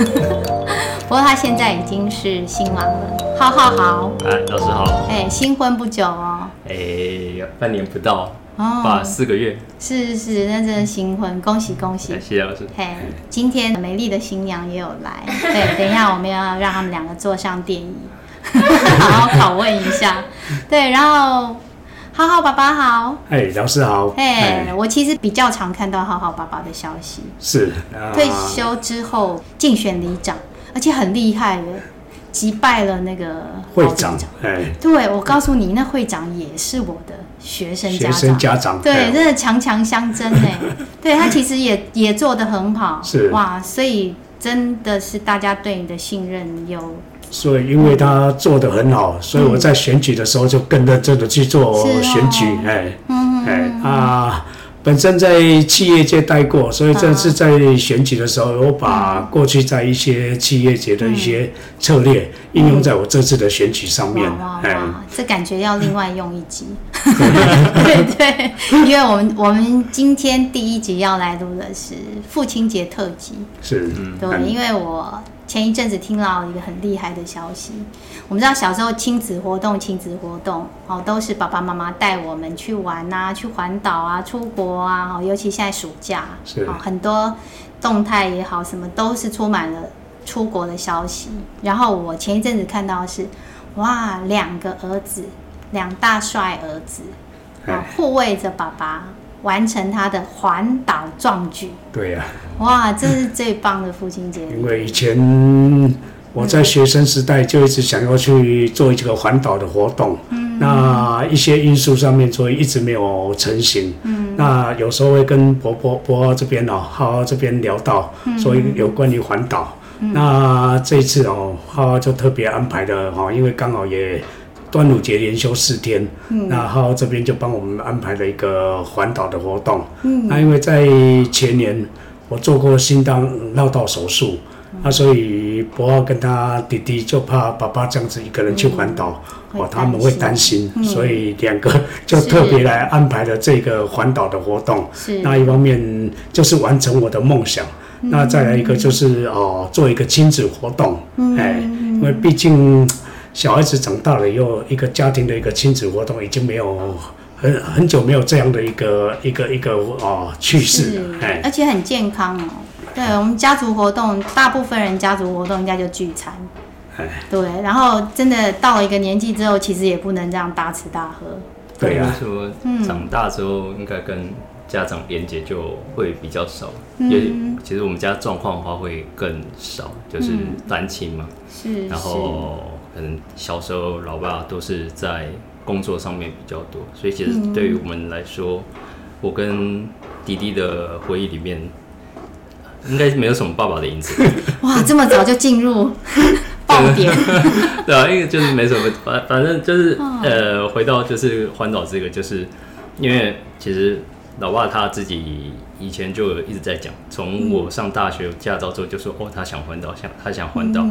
不过他现在已经是新郎了，好好好。哎，老师好。哎，新婚不久哦。哎，半年不到，哦，把四个月。是是是，那真的新婚，恭喜恭喜。谢谢老师。嘿，今天美丽的新娘也有来。对，等一下我们要让他们两个坐上电椅，好好拷问一下。对，然后。好好爸爸好，哎，老师好，哎，我其实比较常看到浩浩爸爸的消息，是、啊、退休之后竞选里长，而且很厉害的，击败了那个会长，哎，对，我告诉你，那会长也是我的学生家长，学生家长，对，真的强强相争哎，对他其实也也做得很好，是。哇，所以真的是大家对你的信任有。所以，因为他做的很好，所以我在选举的时候就更认真的去做选举，哎，哎啊，本身在企业界待过，所以这次在选举的时候，我把过去在一些企业界的一些策略应用在我这次的选举上面，哎，这感觉要另外用一集，对对，因为我们我们今天第一集要来录的是父亲节特辑，是，对，因为我。前一阵子听到一个很厉害的消息，我们知道小时候亲子活动、亲子活动哦，都是爸爸妈妈带我们去玩啊，去环岛啊，出国啊，哦，尤其现在暑假，是哦，很多动态也好，什么都是充满了出国的消息。然后我前一阵子看到的是，哇，两个儿子，两大帅儿子，啊，护卫着爸爸。完成他的环岛壮举。对呀、啊，哇，这是最棒的父亲节。因为以前我在学生时代就一直想要去做一个环岛的活动，嗯，那一些因素上面，所以一直没有成型。嗯，那有时候会跟伯伯伯这边哦，浩浩这边聊到，所以有关于环岛。嗯、那这一次哦，浩浩就特别安排的哦，因为刚好也。端午节连休四天，嗯，然后这边就帮我们安排了一个环岛的活动。嗯，那因为在前年我做过心脏绕道手术，那、嗯、所以博奥跟他弟弟就怕爸爸这样子一个人去环岛，哦、嗯，他们会担心，嗯、所以两个就特别来安排了这个环岛的活动。是，那一方面就是完成我的梦想，嗯、那再来一个就是哦，做一个亲子活动。嗯，哎，因为毕竟。小孩子长大了以后，一个家庭的一个亲子活动已经没有很很久没有这样的一个一个一个哦趋势了，哎，而且很健康哦。对，我们家族活动，大部分人家族活动应该就聚餐，哎，对。然后真的到了一个年纪之后，其实也不能这样大吃大喝。对啊，说长大之后应该跟家长连接就会比较少，因为其实我们家状况的话会更少，就是单亲嘛，是，然后。可能小时候老爸都是在工作上面比较多，所以其实对于我们来说，嗯、我跟弟弟的回忆里面，应该没有什么爸爸的影子。哇，这么早就进入 爆点？对啊，因为就是没什么，反反正就是呃，回到就是环岛这个，就是因为其实老爸他自己。以前就一直在讲，从我上大学有驾照之后就说，哦，他想环岛，想他想环岛，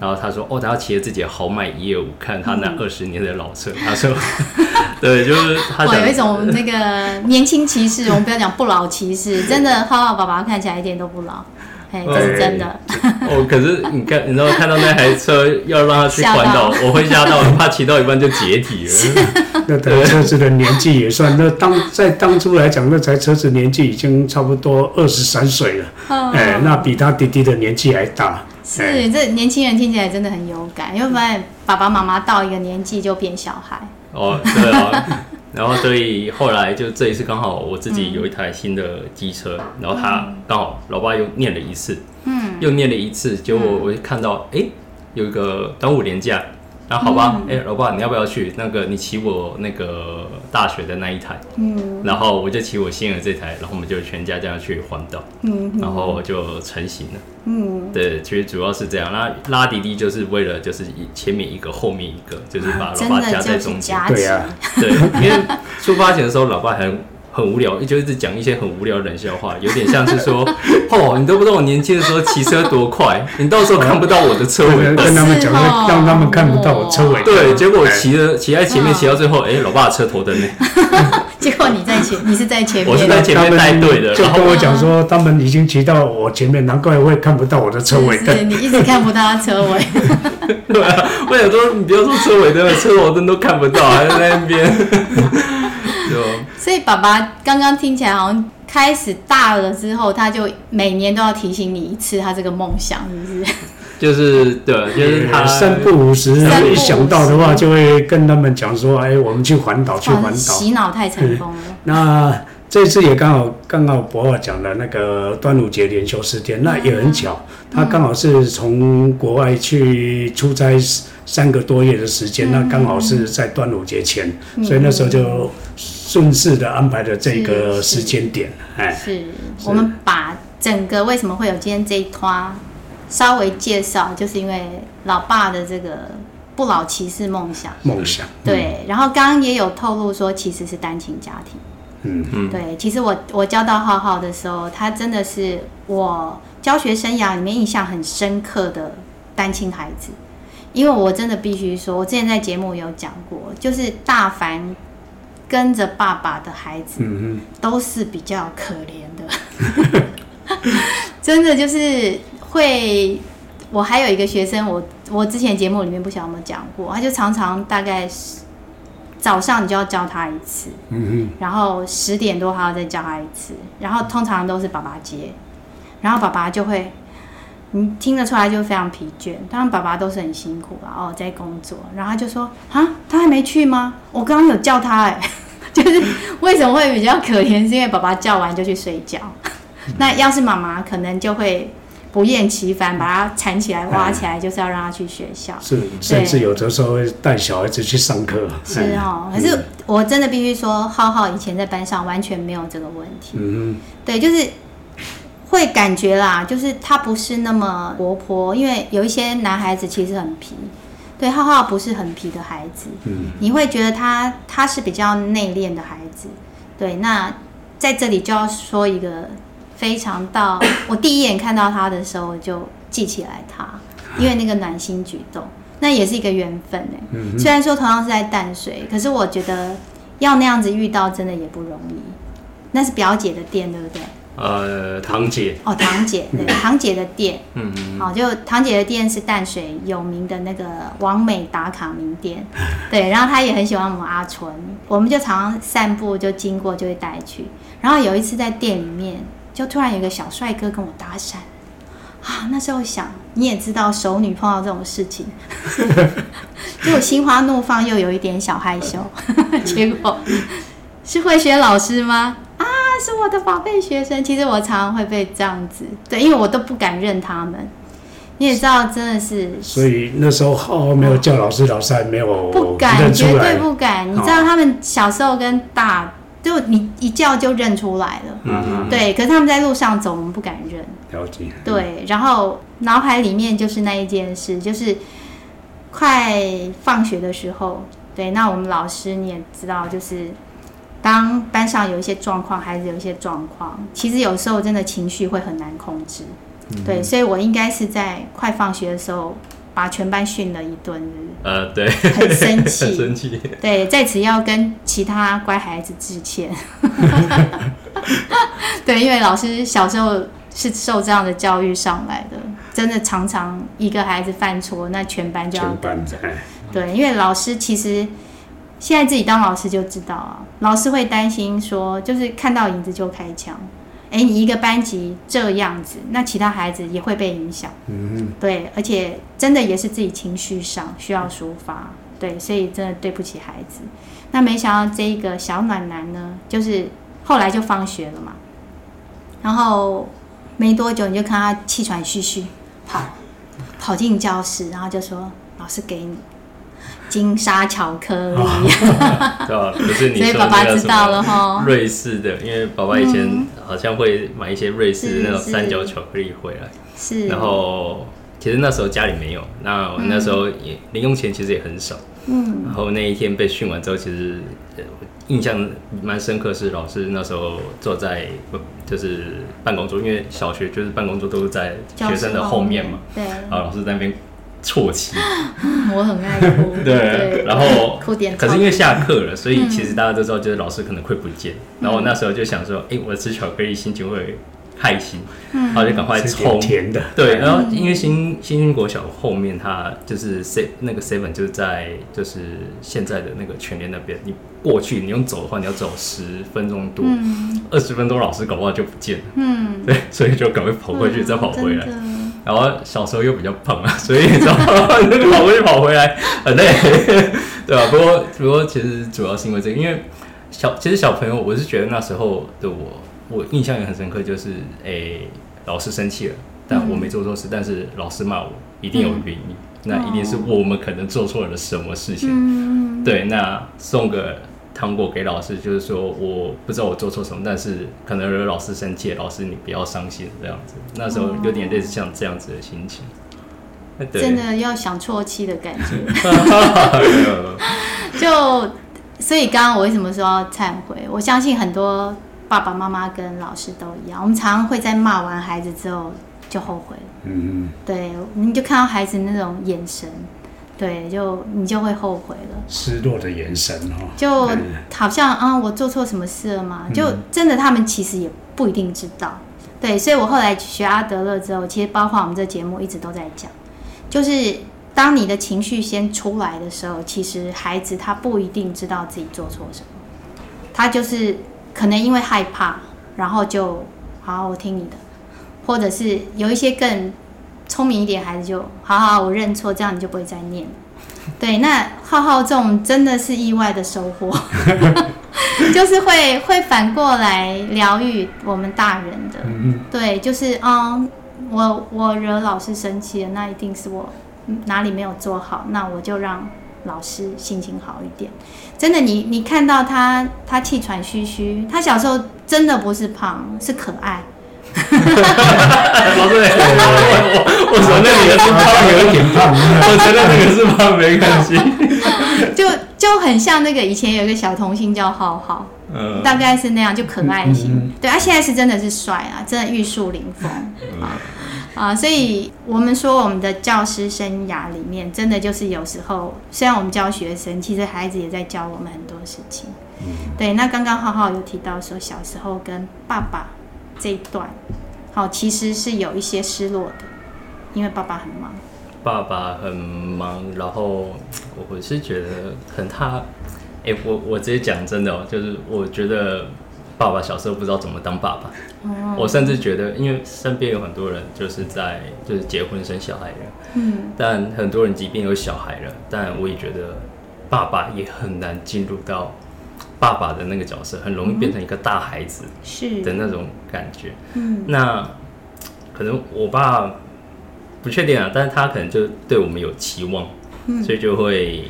然后他说，哦，他要骑着自己的豪迈一夜五，看他那二十年的老车，他说，对，就是他有一种那个年轻骑士，我们不要讲不老骑士，真的浩浩爸爸看起来一点都不老。哎，这是真的。哦，可是你看，你知道看到那台车要让他去环岛，我会吓到，怕骑到一半就解体了。那台车子的年纪也算，那当在当初来讲，那台车子年纪已经差不多二十三岁了。哎，那比他弟弟的年纪还大。是，这年轻人听起来真的很有感，因为发现爸爸妈妈到一个年纪就变小孩。哦，对啊。然后，所以后来就这一次刚好我自己有一台新的机车，嗯、然后他刚好老爸又念了一次，嗯，又念了一次，结果我就看到，哎、嗯，有一个端午连假。然后好吧，哎、嗯，老爸，你要不要去？那个你骑我那个大学的那一台，嗯，然后我就骑我新的这台，然后我们就全家这样去环岛，嗯，然后就成型了，嗯，对，其实主要是这样。那拉滴滴就是为了就是前面一个后面一个，就是把老爸夹在中间，对呀，对，因为出发前的时候老爸还很无聊，就一直讲一些很无聊的冷笑话，有点像是说，哦，你都不知道我年轻的时候骑车多快，你到时候看不到我的车尾，跟他们讲，让他们看不到我车尾。对，结果骑了骑在前面，骑到最后，哎，老爸的车头灯呢？结果你在前，你是在前面，我是在前面带队的，就跟我讲说，他们已经骑到我前面，难怪会看不到我的车尾灯。你一直看不到他车尾。对啊，我想说，你不要说车尾灯，车头灯都看不到，还在那边。所以爸爸刚刚听起来好像开始大了之后，他就每年都要提醒你一次他这个梦想，是不是？就是对，就是他三不五时，一想到的话就会跟他们讲说：“哎，我们去环岛，去环岛。”洗脑太成功了。那这次也刚好刚好伯伯讲的那个端午节连休四天，那也很巧，他刚好是从国外去出差三个多月的时间，那刚好是在端午节前，所以那时候就顺势的安排的这个时间点。哎，是我们把整个为什么会有今天这一团。稍微介绍，就是因为老爸的这个不老骑士梦想。梦想。对，然后刚刚也有透露说，其实是单亲家庭。嗯嗯。对，其实我我教到浩浩的时候，他真的是我教学生涯里面印象很深刻的单亲孩子，因为我真的必须说，我之前在节目有讲过，就是大凡跟着爸爸的孩子，都是比较可怜的，真的就是。会，我还有一个学生，我我之前节目里面不晓得有没有讲过，他就常常大概是早上你就要教他一次，嗯，然后十点多还要再教他一次，然后通常都是爸爸接，然后爸爸就会，你听得出来就非常疲倦，当然爸爸都是很辛苦然后在工作，然后他就说啊，他还没去吗？我刚刚有叫他哎，就是为什么会比较可怜，是因为爸爸叫完就去睡觉，那要是妈妈可能就会。不厌其烦把他缠起来、挖起来，就是要让他去学校。是，甚至有的时候会带小孩子去上课。是哦，可是我真的必须说，浩浩以前在班上完全没有这个问题。嗯哼，对，就是会感觉啦，就是他不是那么活泼，因为有一些男孩子其实很皮。对，浩浩不是很皮的孩子。嗯，你会觉得他他是比较内敛的孩子。对，那在这里就要说一个。非常到我第一眼看到他的时候，就记起来他，因为那个暖心举动，那也是一个缘分哎。嗯、虽然说同样是在淡水，可是我觉得要那样子遇到真的也不容易。那是表姐的店，对不对？呃，堂姐。哦，堂姐，对，堂姐的店。嗯嗯。好，就堂姐的店是淡水有名的那个王美打卡名店。对，然后她也很喜欢我们阿纯，我们就常常散步就经过就会带去。然后有一次在店里面。就突然有个小帅哥跟我搭讪，啊，那时候想你也知道熟女碰到这种事情，就我心花怒放又有一点小害羞，结果是慧萱老师吗？啊，是我的宝贝学生。其实我常常会被这样子，对，因为我都不敢认他们。你也知道，真的是，所以那时候哦，没有叫老师，老师还没有不敢，绝对不敢。你知道他们小时候跟大。就你一叫就认出来了，嗯，对。可是他们在路上走，我们不敢认。了解。对，然后脑海里面就是那一件事，就是快放学的时候，对。那我们老师你也知道，就是当班上有一些状况，孩子有一些状况，其实有时候真的情绪会很难控制，嗯，对。所以我应该是在快放学的时候。把全班训了一顿，呃，对，很生气，很生气，对，在此要跟其他乖孩子致歉。对，因为老师小时候是受这样的教育上来的，真的常常一个孩子犯错，那全班就要跟着。对，因为老师其实现在自己当老师就知道啊，老师会担心说，就是看到影子就开枪。哎，你一个班级这样子，那其他孩子也会被影响。嗯嗯，对，而且真的也是自己情绪上需要抒发，对，所以真的对不起孩子。那没想到这个小暖男呢，就是后来就放学了嘛，然后没多久你就看他气喘吁吁跑跑进教室，然后就说：“老师给你。”金沙巧克力，对吧？不是你所以爸爸知道了哈瑞士的，因为爸爸以前好像会买一些瑞士的那种三角巧克力回来。是。然后其实那时候家里没有，那我那时候也零用钱其实也很少。嗯，然后那一天被训完之后，其实印象蛮深刻，是老师那时候坐在就是办公桌，因为小学就是办公桌都是在学生的后面嘛，对，然后老师在那边啜泣，我很爱哭，对，对。然后 哭点，可是因为下课了，所以其实大家都知道，就是老师可能会不见，嗯、然后我那时候就想说，哎、欸，我吃巧克力心情会。开心，然后就赶快冲，甜的，对，然后因为新新兴国小后面，它就是 se 那个 seven 就是在就是现在的那个全联那边，你过去你用走的话，你要走十分钟多，二十分钟老师搞不好就不见了，嗯，对，所以就赶快跑过去再跑回来，然后小时候又比较胖啊，所以你知道那个跑过去跑回来很累，对吧？不过不过其实主要是因为这个，因为小其实小朋友，我是觉得那时候的我。我印象也很深刻，就是诶、欸，老师生气了，但我没做错事，嗯、但是老师骂我，一定有原因，嗯、那一定是我们可能做错了什么事情。嗯、对，那送个糖果给老师，就是说我不知道我做错什么，但是可能惹老师生气，老师你不要伤心这样子。那时候有点类似像这样子的心情，哦、真的要想错气的感觉。就所以刚刚我为什么说要忏悔？我相信很多。爸爸妈妈跟老师都一样，我们常常会在骂完孩子之后就后悔了。嗯嗯，对，你就看到孩子那种眼神，对，就你就会后悔了。失落的眼神哦，就好像啊，我做错什么事了吗？就真的他们其实也不一定知道。对，所以我后来学阿德勒之后，其实包括我们这节目一直都在讲，就是当你的情绪先出来的时候，其实孩子他不一定知道自己做错什么，他就是。可能因为害怕，然后就好，我听你的，或者是有一些更聪明一点孩子就好好，我认错，这样你就不会再念。对，那浩浩这种真的是意外的收获，就是会会反过来疗愈我们大人的。对，就是啊、嗯，我我惹老师生气了，那一定是我哪里没有做好，那我就让。老师心情好一点，真的你，你你看到他，他气喘吁吁，他小时候真的不是胖，是可爱。老师，我我承认你的是胖，有一点胖。我承认你的是胖，没关系。就就很像那个以前有一个小童星叫浩浩，嗯，大概是那样，就可爱型。嗯嗯、对，他、啊、现在是真的是帅啊，真的玉树临风啊。啊，所以我们说我们的教师生涯里面，真的就是有时候，虽然我们教学生，其实孩子也在教我们很多事情。嗯，对。那刚刚浩浩有提到说，小时候跟爸爸这一段，好，其实是有一些失落的，因为爸爸很忙。爸爸很忙，然后我是觉得，可能他，哎，我我直接讲真的哦，就是我觉得。爸爸小时候不知道怎么当爸爸，哦、我甚至觉得，因为身边有很多人就是在就是结婚生小孩了，嗯，但很多人即便有小孩了，但我也觉得爸爸也很难进入到爸爸的那个角色，很容易变成一个大孩子是。的那种感觉，嗯，那可能我爸不确定啊，但是他可能就对我们有期望，嗯，所以就会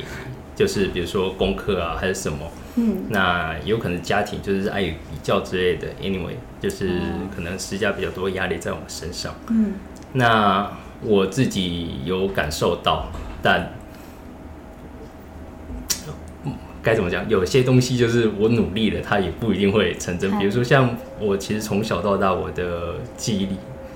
就是比如说功课啊还是什么。嗯，那有可能家庭就是爱与比较之类的，anyway，就是可能施加比较多压力在我们身上。嗯，那我自己有感受到，但该怎么讲？有些东西就是我努力了，它也不一定会成真。比如说像我，其实从小到大我的记忆力，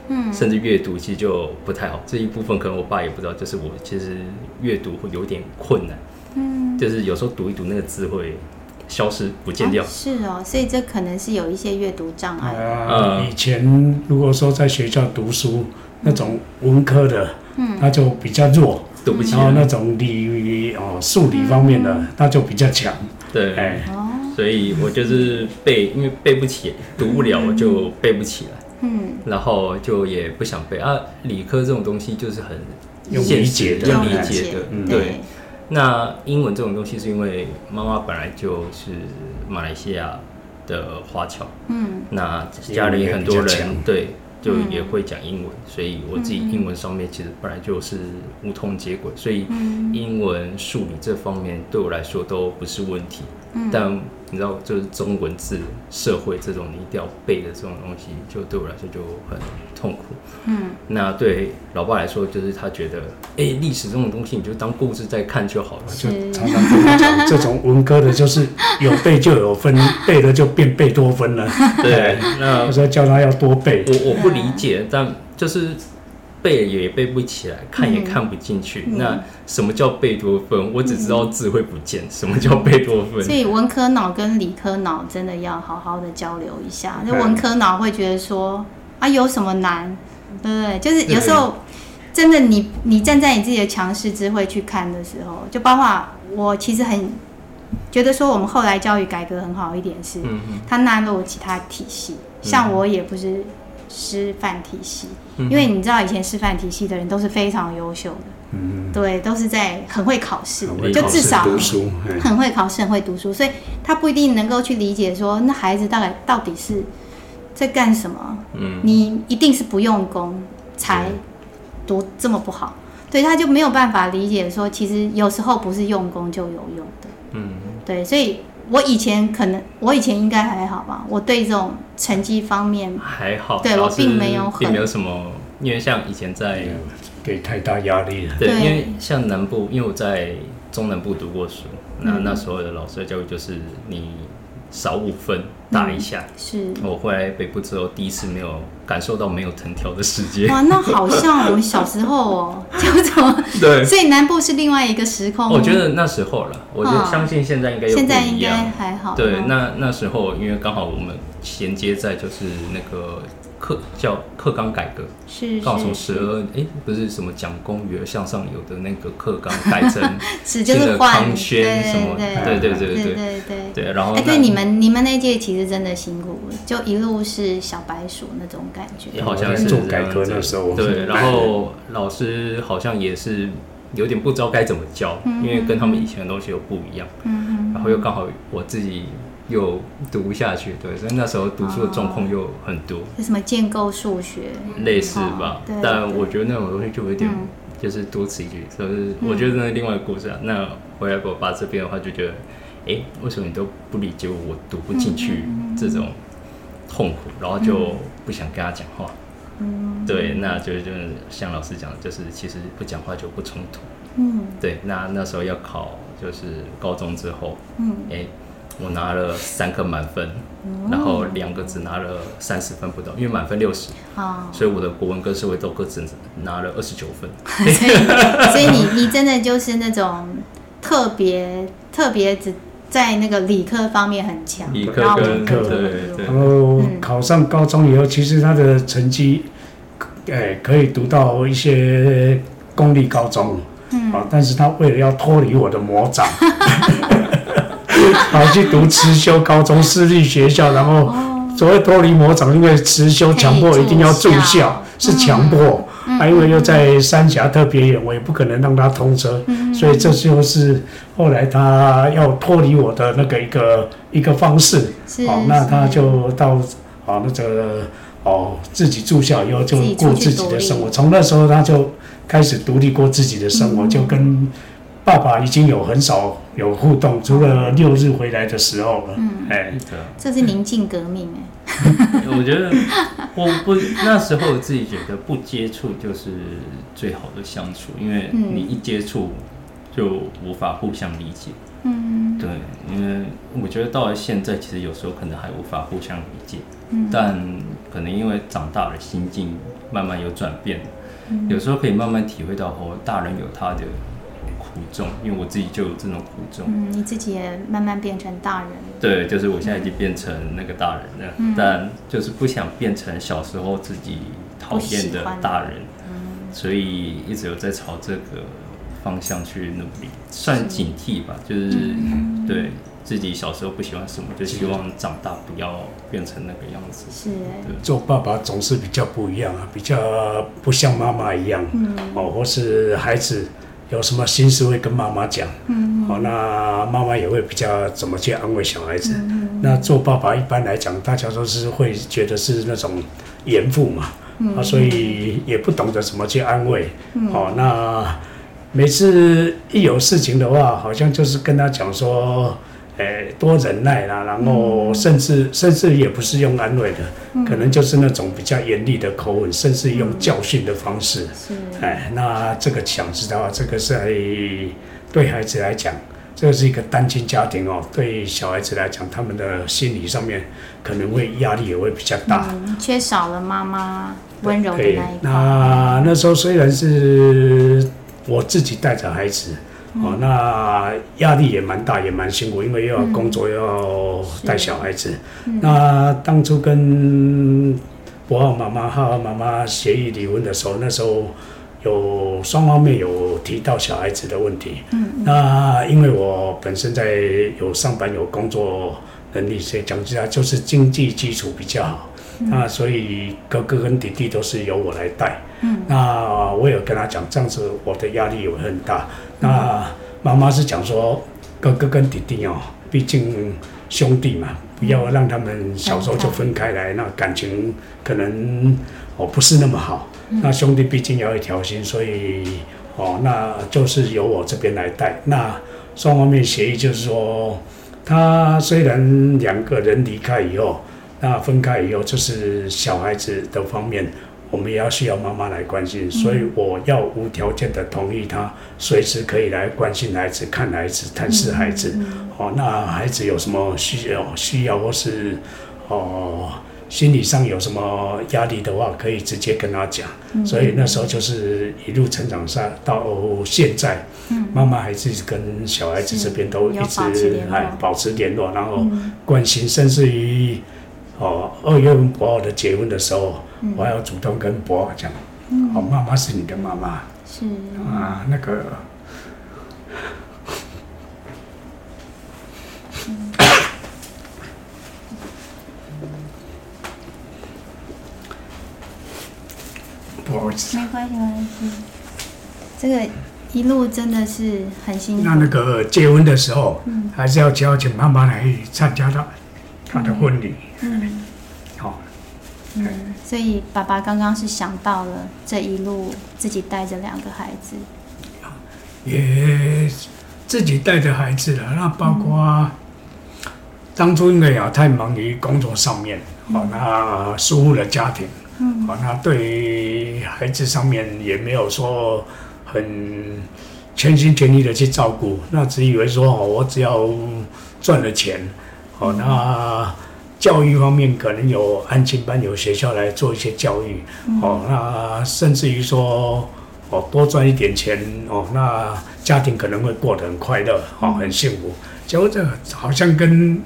嗯，甚至阅读其实就不太好。这一部分可能我爸也不知道，就是我其实阅读会有点困难。嗯，就是有时候读一读那个字会。消失不见掉。啊，是哦，所以这可能是有一些阅读障碍。呃，以前如果说在学校读书，嗯、那种文科的，嗯，他就比较弱，读不起。然后那种理哦数理方面的，他、嗯、就比较强。对，哎，所以我就是背，因为背不起，读不了，我就背不起来。嗯，然后就也不想背啊。理科这种东西就是很用理解的，用理解的，嗯、对。那英文这种东西，是因为妈妈本来就是马来西亚的华侨，嗯，那家里很多人对，就也会讲英文，嗯、所以我自己英文上面其实本来就是无痛接轨，所以英文、数理这方面对我来说都不是问题。嗯、但你知道，就是中文字、社会这种你一定要背的这种东西，就对我来说就很痛苦。嗯，那对老爸来说，就是他觉得，哎、欸，历史这种东西，你就当故事在看就好了。就常常跟我讲，这种文科的，就是有背就有分，背了就变贝多芬了。对，那我说叫他要多背。我我不理解，但就是。背也背不起来，看也看不进去。嗯、那什么叫贝多芬？嗯、我只知道字会不见。嗯、什么叫贝多芬？所以文科脑跟理科脑真的要好好的交流一下。那文科脑会觉得说啊，有什么难？对不对？就是有时候真的你，你你站在你自己的强势智慧去看的时候，就包括我其实很觉得说，我们后来教育改革很好一点是，它纳入其他体系。像我也不是。师范体系，因为你知道以前师范体系的人都是非常优秀的，嗯，对，都是在很会考试，就至少很会考试，很会读书，所以他不一定能够去理解说那孩子大概到底是在干什么，嗯，你一定是不用功才读这么不好，对，他就没有办法理解说其实有时候不是用功就有用的，嗯，对，所以。我以前可能，我以前应该还好吧。我对这种成绩方面还好，对我并没有，并没有什么。因为像以前在给太大压力了。对，因为像南部，因为我在中南部读过书，那那时候的老师的教育就是你。少五分打一下，嗯、是我回来北部之后第一次没有感受到没有藤条的世界。哇，那好像我们 小时候哦，就怎么 对？所以南部是另外一个时空。我觉得那时候了，我就相信现在应该。现在应该还好。对，那那时候因为刚好我们衔接在就是那个。课叫课纲改革，是刚好从十二哎，不是什么讲公鱼儿向上游的那个课纲改成 新的康轩什么，对对对对对对对，然后哎，对你们你们那届其实真的辛苦，就一路是小白鼠那种感觉，好像是做改革的时候，对，然后老师好像也是有点不知道该怎么教，因为跟他们以前的东西又不一样，嗯，然后又刚好我自己。又读不下去，对，所以那时候读书的状况又很多。是什么建构数学？类似吧，但我觉得那种东西就有点，就是多此一举。所以我觉得那另外一个故事啊，那回来给我爸这边的话，就觉得，哎，为什么你都不理解我？我读不进去这种痛苦，然后就不想跟他讲话。嗯，对，那就就是像老师讲的，就是其实不讲话就不冲突。嗯，对，那那时候要考就是高中之后，嗯，哎。我拿了三个满分，然后两个只拿了三十分不到，因为满分六十，所以我的国文跟社会都各自拿了二十九分。所以，所以你你真的就是那种特别特别只在那个理科方面很强，理科跟科对对。然后考上高中以后，其实他的成绩，哎，可以读到一些公立高中，嗯，啊，但是他为了要脱离我的魔掌。跑去读慈修高中私立学校，然后所谓脱离魔掌，因为慈修强迫一定要住校，是强迫。啊，因为又在三峡特别远，我也不可能让他通车，所以这就是后来他要脱离我的那个一个一个方式。好，那他就到哦那个哦自己住校以后就过自己的生活，从那时候他就开始独立过自己的生活，就跟。爸爸已经有很少有互动，除了六日回来的时候了。嗯，哎，这是宁静革命哎。我觉得我不那时候自己觉得不接触就是最好的相处，因为你一接触就无法互相理解。嗯，对，因为我觉得到了现在，其实有时候可能还无法互相理解。嗯，但可能因为长大了，心境慢慢有转变，有时候可以慢慢体会到哦，大人有他的。苦衷，因为我自己就有这种苦衷。嗯，你自己也慢慢变成大人。对，就是我现在已经变成那个大人了，嗯、但就是不想变成小时候自己讨厌的大人。嗯，所以一直有在朝这个方向去努力，算警惕吧。是就是、嗯、对自己小时候不喜欢什么，就希望长大不要变成那个样子。是，做爸爸总是比较不一样啊，比较不像妈妈一样。嗯，哦，或是孩子。有什么心事会跟妈妈讲，嗯，好，那妈妈也会比较怎么去安慰小孩子。嗯，那做爸爸一般来讲，大家都是会觉得是那种严父嘛，嗯，啊，所以也不懂得怎么去安慰。嗯，好，那每次一有事情的话，好像就是跟他讲说，诶多忍耐啦，然后甚至甚至也不是用安慰的，可能就是那种比较严厉的口吻，甚至用教训的方式。是，哎，那这个想知道，这个在对孩子来讲，这个是一个单亲家庭哦，对小孩子来讲，他们的心理上面可能会压力也会比较大，嗯、缺少了妈妈温柔的那一块。那那时候虽然是我自己带着孩子。哦，那压力也蛮大，也蛮辛苦，因为又要工作，又要带小孩子。那当初跟博浩妈妈、浩浩妈妈协议离婚的时候，那时候有双方面有提到小孩子的问题。嗯，那因为我本身在有上班、有工作能力，所以讲起来就是经济基础比较好。那所以哥哥跟弟弟都是由我来带。嗯，那我有跟他讲，这样子我的压力有很大。那妈妈是讲说，哥哥跟弟弟哦，毕竟兄弟嘛，不要让他们小时候就分开来，那感情可能哦不是那么好。那兄弟毕竟要一条心，所以哦，那就是由我这边来带。那双方面协议就是说，他虽然两个人离开以后，那分开以后，就是小孩子的方面。我们也要需要妈妈来关心，所以我要无条件的同意他随时可以来关心孩子、看孩子、探视孩子。哦，那孩子有什么需要、需要或是哦心理上有什么压力的话，可以直接跟他讲。所以那时候就是一路成长上到现在，妈妈还是跟小孩子这边都一直还保持联络，然后关心，甚至于哦二月份博尔的结婚的时候。我要主动跟博讲，嗯、哦，妈妈是你的妈妈，是。啊，那个，嗯、不好意思，没关系，没关系，这个一路真的是很辛苦。那那个结婚的时候，嗯、还是要邀请妈妈来参加他他的婚礼，嗯。嗯嗯，所以爸爸刚刚是想到了这一路自己带着两个孩子，也自己带着孩子了。那包括当初因为啊太忙于工作上面，好、嗯、那疏忽了家庭，嗯，好那对孩子上面也没有说很全心全意的去照顾，那只以为说哦我只要赚了钱，好那。教育方面可能有安亲班，有学校来做一些教育，嗯、哦，那甚至于说，哦，多赚一点钱，哦，那家庭可能会过得很快乐，哦，很幸福。结果这好像跟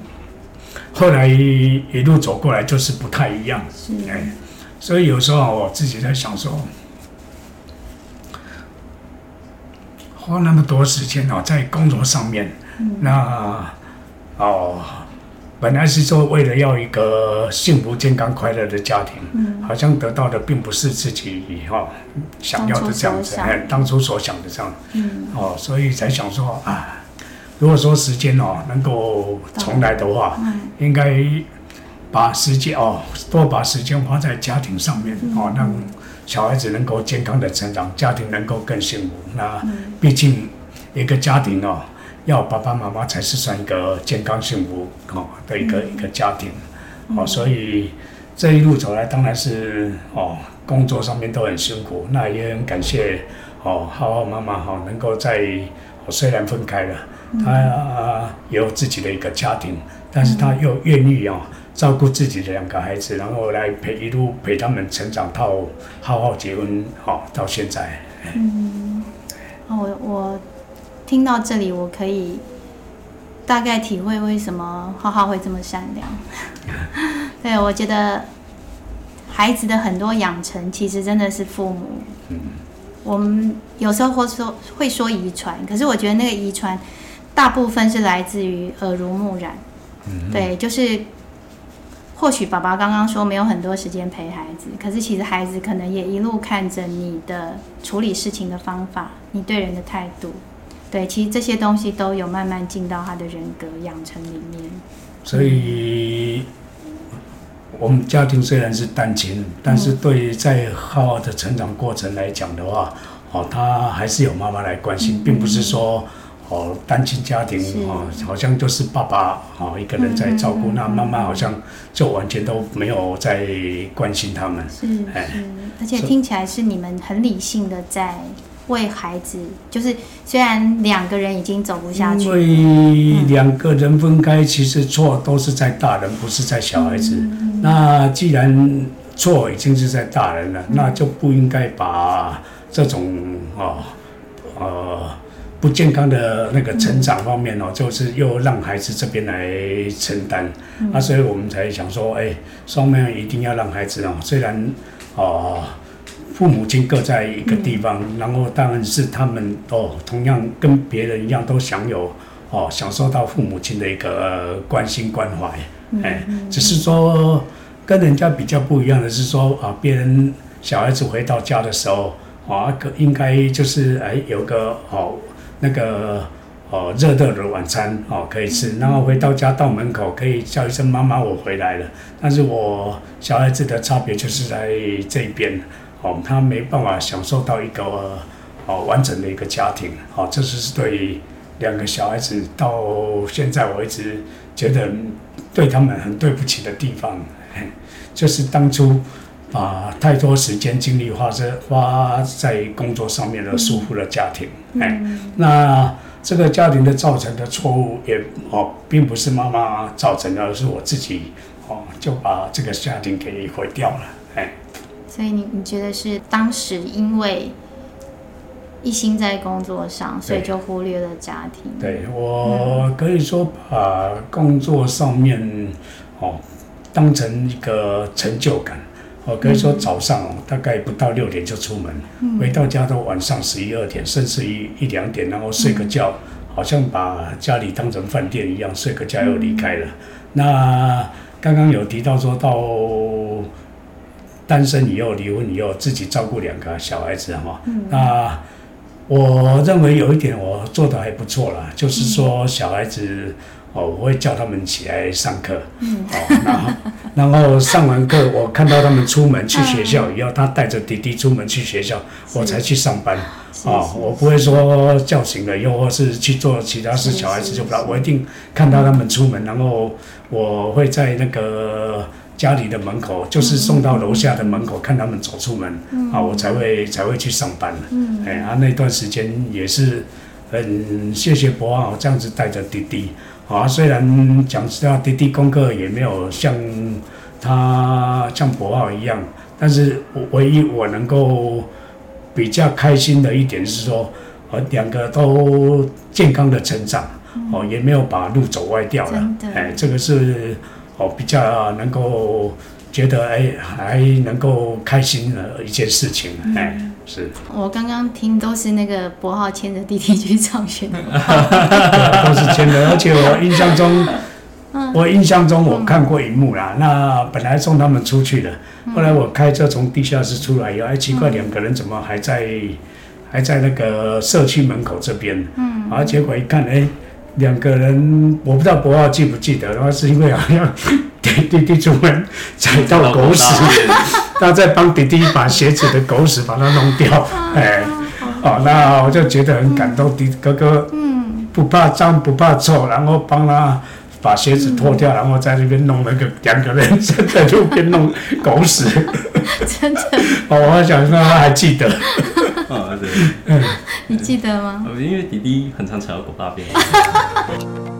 后来一路走过来就是不太一样，所以有时候我自己在想说，花那么多时间哦，在工作上面，嗯、那哦。本来是说为了要一个幸福、健康、快乐的家庭，嗯、好像得到的并不是自己哈想要的这样子，哎，当初所想的这样，嗯、哦，所以才想说啊，如果说时间哦能够重来的话，嗯、应该把时间哦多把时间花在家庭上面，嗯、哦，让小孩子能够健康的成长，家庭能够更幸福。那毕竟一个家庭哦。要爸爸妈妈才是算一个健康幸福哦的一个一个家庭，哦，所以这一路走来，当然是哦工作上面都很辛苦，那也很感谢哦浩浩妈妈哈能够在虽然分开了，她也有自己的一个家庭，但是她又愿意哦照顾自己的两个孩子，然后来陪一路陪他们成长到浩浩结婚哦到现在，嗯，我我。听到这里，我可以大概体会为什么浩浩会这么善良。对，我觉得孩子的很多养成，其实真的是父母。我们有时候会说会说遗传，可是我觉得那个遗传大部分是来自于耳濡目染。对，就是或许爸爸刚刚说没有很多时间陪孩子，可是其实孩子可能也一路看着你的处理事情的方法，你对人的态度。对，其实这些东西都有慢慢进到他的人格养成里面。所以，我们家庭虽然是单亲，但是对于在浩浩的成长过程来讲的话，哦，他还是有妈妈来关心，并不是说哦，单亲家庭哦，好像就是爸爸哦一个人在照顾，那妈妈好像就完全都没有在关心他们。是是，而且听起来是你们很理性的在为孩子，就是虽然两个人已经走不下去，因为两个人分开，其实错都是在大人，不是在小孩子。那既然错已经是在大人了，那就不应该把这种哦呃。不健康的那个成长方面哦，嗯、就是又让孩子这边来承担，那、啊，所以我们才想说，哎，双面一定要让孩子哦，虽然哦、呃，父母亲各在一个地方，嗯、然后当然是他们哦，同样跟别人一样都享有哦，享受到父母亲的一个、呃、关心关怀，哎，只是说跟人家比较不一样的是说啊，别人小孩子回到家的时候啊，可应该就是哎有个哦。那个哦，热热的晚餐哦可以吃，然后回到家到门口可以叫一声妈妈，我回来了。但是我小孩子的差别就是在这边哦，他没办法享受到一个哦完整的一个家庭哦，这是对两个小孩子到现在我一直觉得对他们很对不起的地方，就是当初把太多时间精力花在花在工作上面而疏忽了家庭。哎，那这个家庭的造成的错误也哦，并不是妈妈造成的，而是我自己哦，就把这个家庭给毁掉了。哎，所以你你觉得是当时因为一心在工作上，所以就忽略了家庭？对，我可以说把工作上面哦当成一个成就感。我可以说早上大概不到六点就出门，嗯、回到家都晚上十一二点，甚至于一两点，然后睡个觉，嗯、好像把家里当成饭店一样，睡个觉又离开了。嗯、那刚刚有提到说到单身以后、离婚以后，自己照顾两个小孩子哈。嗯、那我认为有一点我做的还不错啦，就是说小孩子。哦，我会叫他们起来上课，嗯，哦，然后，然后上完课，我看到他们出门去学校以后，他带着弟弟出门去学校，我才去上班，啊，我不会说叫醒了又或是去做其他事，小孩子就不知道，我一定看到他们出门，然后我会在那个家里的门口，就是送到楼下的门口，看他们走出门，啊，我才会才会去上班，嗯，哎，啊，那段时间也是很谢谢博浩这样子带着弟弟。啊，虽然讲实话，弟弟功课也没有像他像博浩一样，但是唯一我能够比较开心的一点是说，呃，两个都健康的成长，哦，也没有把路走歪掉了，哎，这个是哦比较能够觉得哎还能够开心的一件事情，哎。是我刚刚听都是那个博浩牵着弟弟去上学 的，都是牵的，而且我印象中，我印象中我看过一幕啦。那本来送他们出去的，后来我开车从地下室出来以后，哎，奇怪，两个人怎么还在还在那个社区门口这边？嗯，然后结果一看，哎，两个人，我不知道博浩记不记得，然后是因为好像 弟弟弟出门踩到狗屎。他在帮弟弟把鞋子的狗屎把它弄掉，哎，哦，那我就觉得很感动，弟哥哥，嗯，不怕脏不怕臭，然后帮他把鞋子脱掉，然后在那边弄那个两个人在在路边弄狗屎，真的，哦，我想说他还记得，啊，对，你记得吗？因为弟弟很常踩到狗大便。